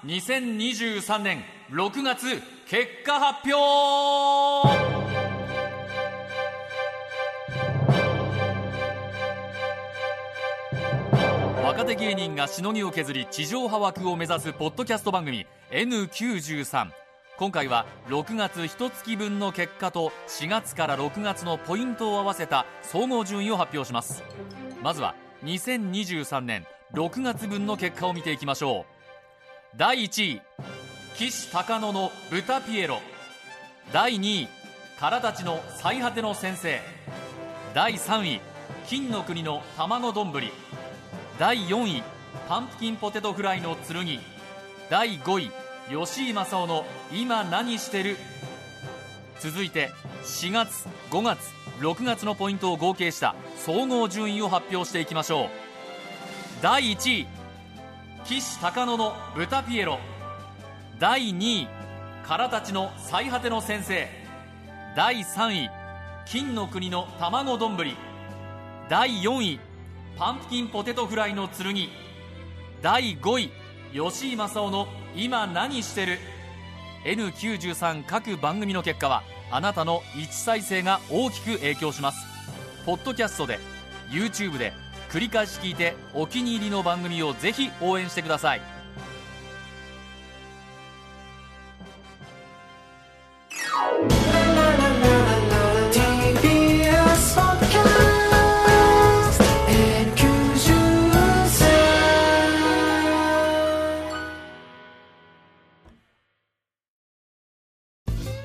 N932023 年6月結果発表若手芸人がしのぎを削り地上波枠を目指すポッドキャスト番組 N93 今回は6月1月分の結果と4月から6月のポイントを合わせた総合順位を発表します。まずは2023年6月分の結果を見ていきましょう。第1位岸高野の豚ピエロ。第2位からたちの最果ての先生。第3位金の国の卵丼。第4位パンプキンポテトフライの剣。第5位吉井正夫の今何してる？続いて4月5月6月のポイントを合計した総合順位を発表していきましょう。第1位岸高野の豚ピエロ。第2位からたちの最果ての先生。第3位金の国の卵丼。第4位パンプキンポテトフライの剣。第5位吉井正雄の今何してる？N93 各番組の結果はあなたの1再生が大きく影響します。ポッドキャストで YouTube で繰り返し聞いてお気に入りの番組をぜひ応援してください。